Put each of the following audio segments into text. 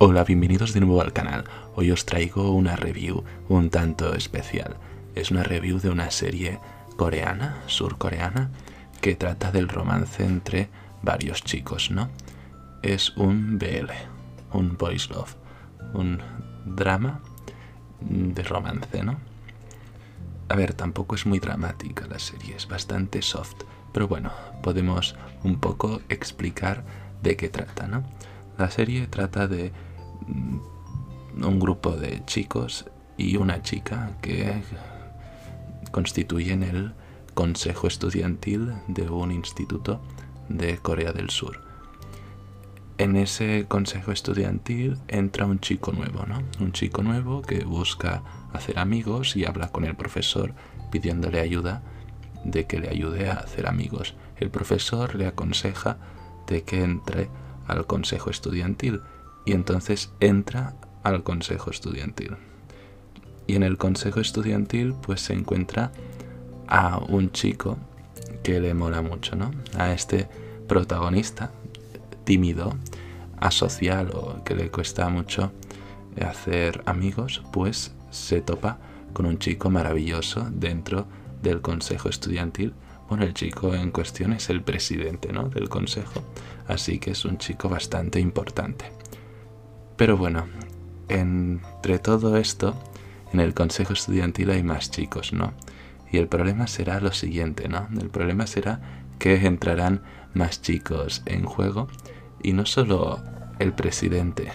Hola, bienvenidos de nuevo al canal. Hoy os traigo una review un tanto especial. Es una review de una serie coreana, surcoreana, que trata del romance entre varios chicos, ¿no? Es un BL, un boys love, un drama de romance, ¿no? A ver, tampoco es muy dramática la serie, es bastante soft, pero bueno, podemos un poco explicar de qué trata, ¿no? La serie trata de un grupo de chicos y una chica que constituyen el consejo estudiantil de un instituto de Corea del Sur. En ese consejo estudiantil entra un chico nuevo, ¿no? Un chico nuevo que busca hacer amigos y habla con el profesor pidiéndole ayuda de que le ayude a hacer amigos. El profesor le aconseja de que entre al consejo estudiantil y entonces entra al consejo estudiantil. Y en el consejo estudiantil pues se encuentra a un chico que le mola mucho, ¿no? A este protagonista tímido, asocial o que le cuesta mucho hacer amigos, pues se topa con un chico maravilloso dentro del consejo estudiantil bueno, el chico en cuestión es el presidente ¿no? del consejo, así que es un chico bastante importante. Pero bueno, entre todo esto, en el consejo estudiantil hay más chicos, ¿no? Y el problema será lo siguiente, ¿no? El problema será que entrarán más chicos en juego y no solo el presidente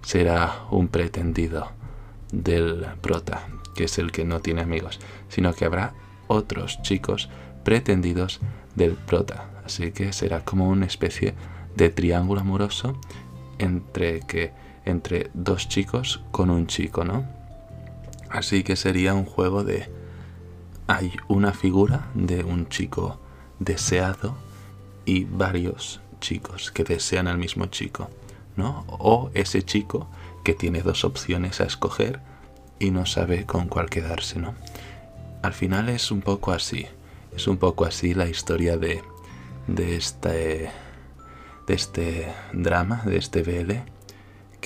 será un pretendido del prota, que es el que no tiene amigos, sino que habrá otros chicos pretendidos del prota. Así que será como una especie de triángulo amoroso entre que entre dos chicos con un chico, ¿no? Así que sería un juego de hay una figura de un chico deseado y varios chicos que desean al mismo chico, ¿no? O ese chico que tiene dos opciones a escoger y no sabe con cuál quedarse, ¿no? Al final es un poco así. Es un poco así la historia de, de, este, de este drama, de este BL.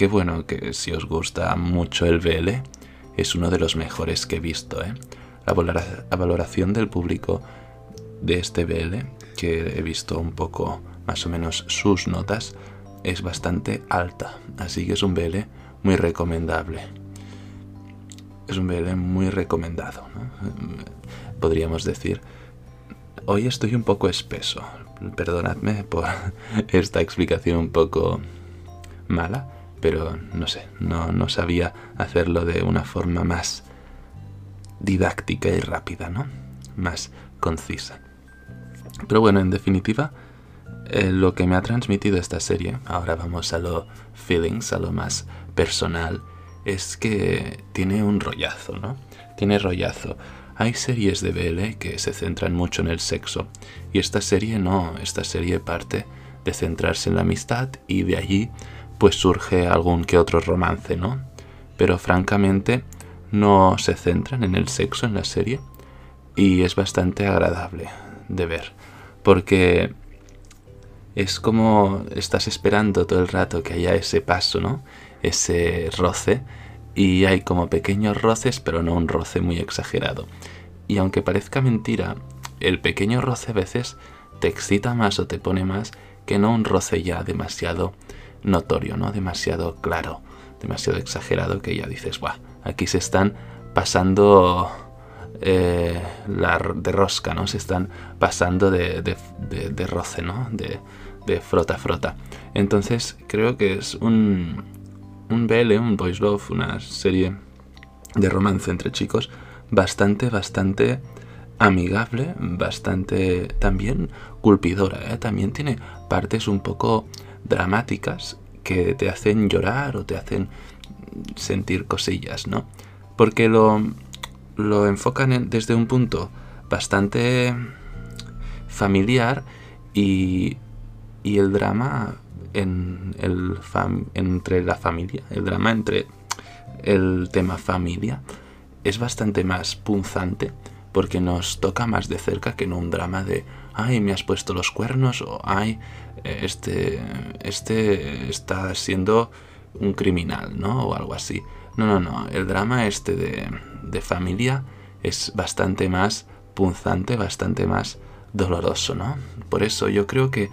Que bueno, que si os gusta mucho el BL, es uno de los mejores que he visto. ¿eh? La, valoración del público de este BL, que he visto un poco más o menos sus notas, es bastante alta. Así que es un BL muy recomendable. Es un BL muy recomendado, podríamos decir. Hoy estoy un poco espeso. Perdonadme por esta explicación un poco mala, pero no sé, no, no sabía hacerlo de una forma más didáctica y rápida, ¿no? Más concisa. Pero bueno, en definitiva, eh, lo que me ha transmitido esta serie, ahora vamos a lo feelings, a lo más personal, es que tiene un rollazo, ¿no? Tiene rollazo. Hay series de BL que se centran mucho en el sexo y esta serie no, esta serie parte de centrarse en la amistad y de allí pues surge algún que otro romance, ¿no? Pero francamente no se centran en el sexo en la serie y es bastante agradable de ver porque es como estás esperando todo el rato que haya ese paso, ¿no? Ese roce y hay como pequeños roces, pero no un roce muy exagerado. Y aunque parezca mentira, el pequeño roce a veces te excita más o te pone más que no un roce ya demasiado notorio, ¿no? Demasiado claro, demasiado exagerado que ya dices, guau, aquí se están pasando eh, la de rosca, ¿no? Se están pasando de, de, roce, ¿no? De, de frota frota. Entonces creo que es un, un BL, un boys love, una serie de romance entre chicos bastante, bastante amigable, bastante también culpidora. ¿eh? También tiene partes un poco dramáticas que te hacen llorar o te hacen sentir cosillas, ¿no? Porque lo, lo enfocan desde un punto bastante familiar y, y el drama en el entre la familia, el drama entre el tema familia es bastante más punzante porque nos toca más de cerca que no un drama de ay me has puesto los cuernos o ay este este está siendo un criminal, ¿no? O algo así. No, no, no. El drama este de, de familia es bastante más punzante, bastante más doloroso, ¿no? Por eso yo creo que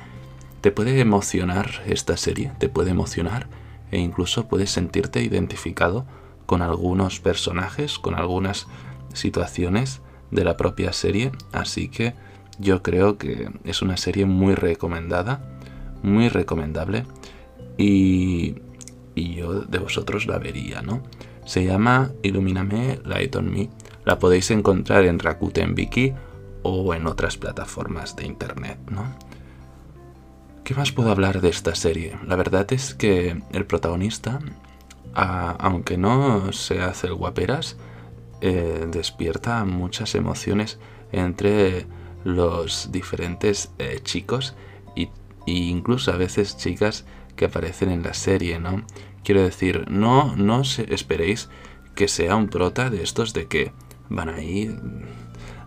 te puede emocionar esta serie, te puede emocionar e incluso puedes sentirte identificado con algunos personajes, con algunas situaciones de la propia serie, así que yo creo que es una serie muy recomendada, muy recomendable y, y yo de vosotros la vería, ¿no? Se llama Illuminame Light on Me, la podéis encontrar en Rakuten Viki o en otras plataformas de internet, ¿no? ¿Qué más puedo hablar de esta serie? La verdad es que el protagonista, aunque no se hace el guaperas, eh, despierta muchas emociones entre los diferentes eh, chicos e incluso a veces chicas que aparecen en la serie, ¿no? Quiero decir, no, no esperéis que sea un prota de estos de que van ahí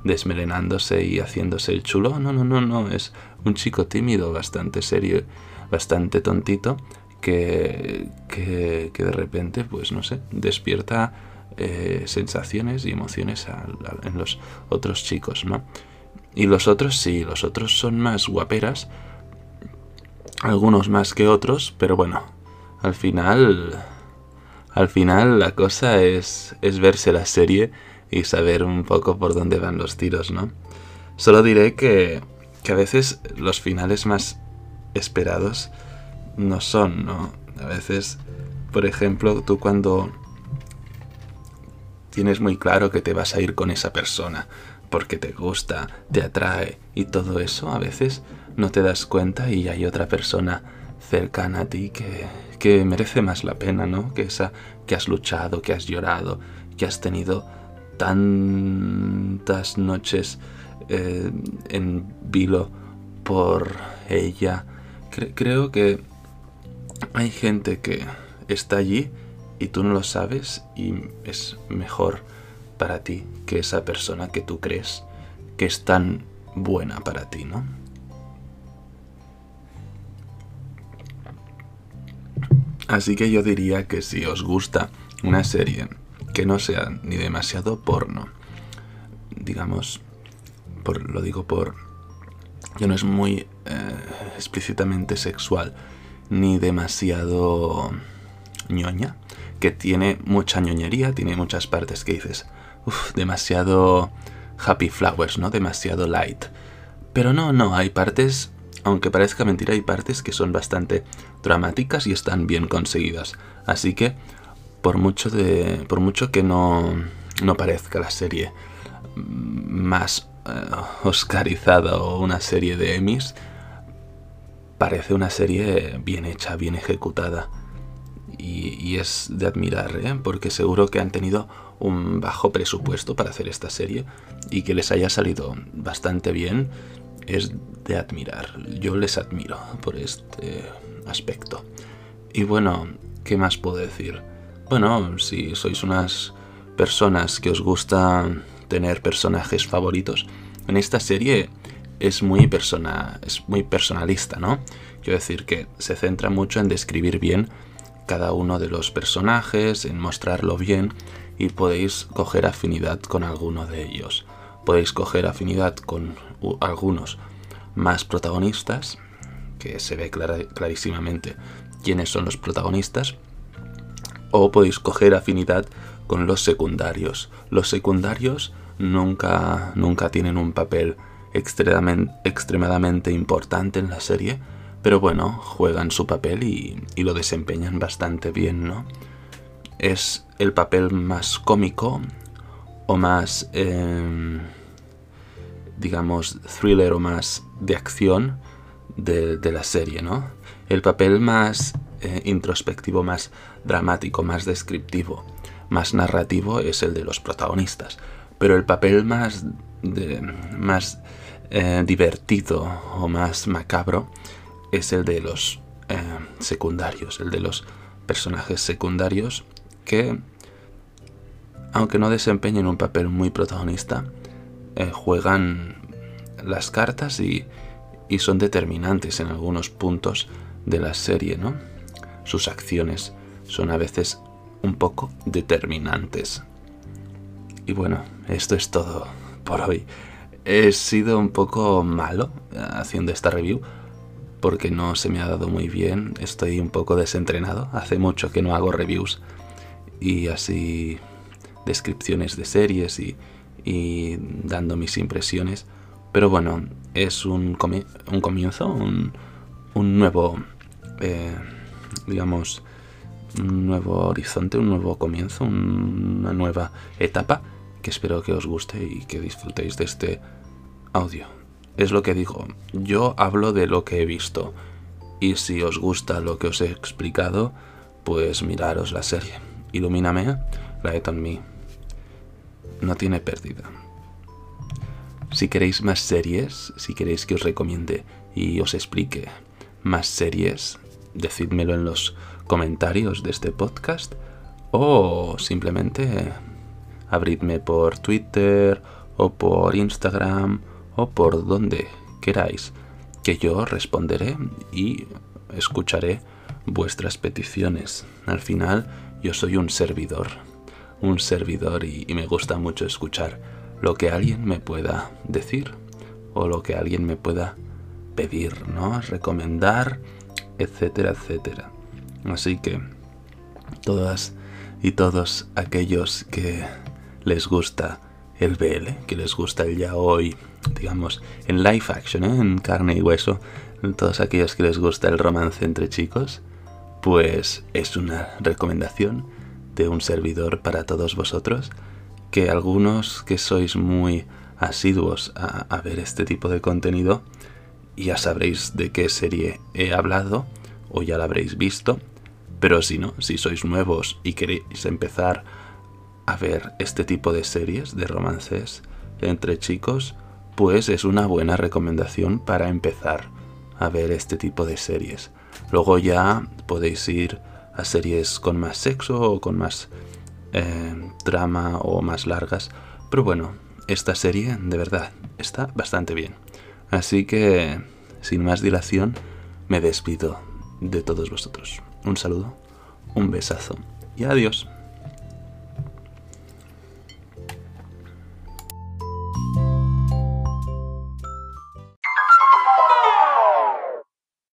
desmelenándose y haciéndose el chulo. No, no, no, no. Es un chico tímido, bastante serio, bastante tontito, que, que, de repente, pues no sé, despierta eh, sensaciones y emociones en los otros chicos, ¿no? Y los otros sí, los otros son más guaperas, algunos más que otros, pero bueno, al final, al final la cosa es, es verse la serie y saber un poco por dónde van los tiros, ¿no? Solo diré que, que a veces los finales más esperados no son, ¿no? A veces, por ejemplo, tú cuando tienes muy claro que te vas a ir con esa persona porque te gusta, te atrae y todo eso, a veces no te das cuenta y hay otra persona cercana a ti que, que merece más la pena, ¿no? Que esa que has luchado, que has llorado, que has tenido tantas noches eh, en vilo por ella. creo que hay gente que está allí y tú no lo sabes y es mejor para ti que esa persona que tú crees que es tan buena para ti, ¿no? Así que yo diría que si os gusta una serie que no sea ni demasiado porno. Digamos, por, lo digo por... que no es muy eh, explícitamente sexual, ni demasiado ñoña, que tiene mucha ñoñería, tiene muchas partes que dices, demasiado happy flowers, ¿no? Demasiado light. Pero no, no, hay partes, aunque parezca mentira, hay partes que son bastante dramáticas y están bien conseguidas. Así que por mucho, de, por mucho que no, no parezca la serie más eh, oscarizada o una serie de Emmys, parece una serie bien hecha, bien ejecutada. Y, es de admirar, ¿eh? porque seguro que han tenido un bajo presupuesto para hacer esta serie y que les haya salido bastante bien es de admirar. Yo les admiro por este aspecto. Y bueno, ¿qué más puedo decir? Bueno, si sois unas personas que os gusta tener personajes favoritos, en esta serie es muy, persona, es muy personalista, ¿no? Quiero decir que se centra mucho en describir bien cada uno de los personajes, en mostrarlo bien y podéis coger afinidad con alguno de ellos. Podéis coger afinidad con algunos más protagonistas, que se ve clarísimamente quiénes son los protagonistas, o podéis coger afinidad con los secundarios. Los secundarios nunca, nunca tienen un papel extremadamente, extremadamente importante en la serie, pero bueno, juegan su papel y, lo desempeñan bastante bien, ¿no? Es el papel más cómico o más, em, digamos, thriller o más de acción de, de la serie, ¿no? El papel más eh, introspectivo, más dramático, más descriptivo, más narrativo es el de los protagonistas. Pero el papel más, más eh, divertido o más macabro es el de los eh, secundarios, el de los personajes secundarios que, aunque no desempeñen un papel muy protagonista, juegan las cartas y, y son determinantes en algunos puntos de la serie, ¿no? sus acciones son a veces un poco determinantes. Y bueno, esto es todo por hoy. He sido un poco malo haciendo esta review porque no se me ha dado muy bien, estoy un poco desentrenado, hace mucho que no hago reviews y así descripciones de series y, dando mis impresiones. Pero bueno, es un, un comienzo, un, un nuevo, eh, digamos, un nuevo horizonte, un nuevo comienzo, una nueva etapa que espero que os guste y que disfrutéis de este audio. Es lo que digo, yo hablo de lo que he visto y si os gusta lo que os he explicado, pues miraros la serie. Ilumíname, la de Me. No tiene pérdida. Si queréis más series, si queréis que os recomiende y os explique más series, decídmelo en los comentarios de este podcast o simplemente abridme por Twitter o por Instagram o por donde queráis que yo responderé y escucharé vuestras peticiones. Al final yo soy un servidor, un servidor y, me gusta mucho escuchar lo que alguien me pueda decir o lo que alguien me pueda pedir, ¿no? Recomendar, etcétera, etcétera. Así que todas y todos aquellos que les gusta el BL, que les gusta el ya hoy, digamos, en live action, ¿eh? en carne y hueso, todos aquellos que les gusta el romance entre chicos, pues es una recomendación de un servidor para todos vosotros, que algunos que sois muy asiduos a, ver este tipo de contenido, ya sabréis de qué serie he hablado o ya la habréis visto, pero si no, si sois nuevos y queréis empezar a ver este tipo de series de romances entre chicos, pues es una buena recomendación para empezar a ver este tipo de series. Luego ya podéis ir a series con más sexo o con más eh, trama o más largas. Pero bueno, esta serie de verdad está bastante bien. Así que, sin más dilación, me despido de todos vosotros. Un saludo, un besazo y adiós.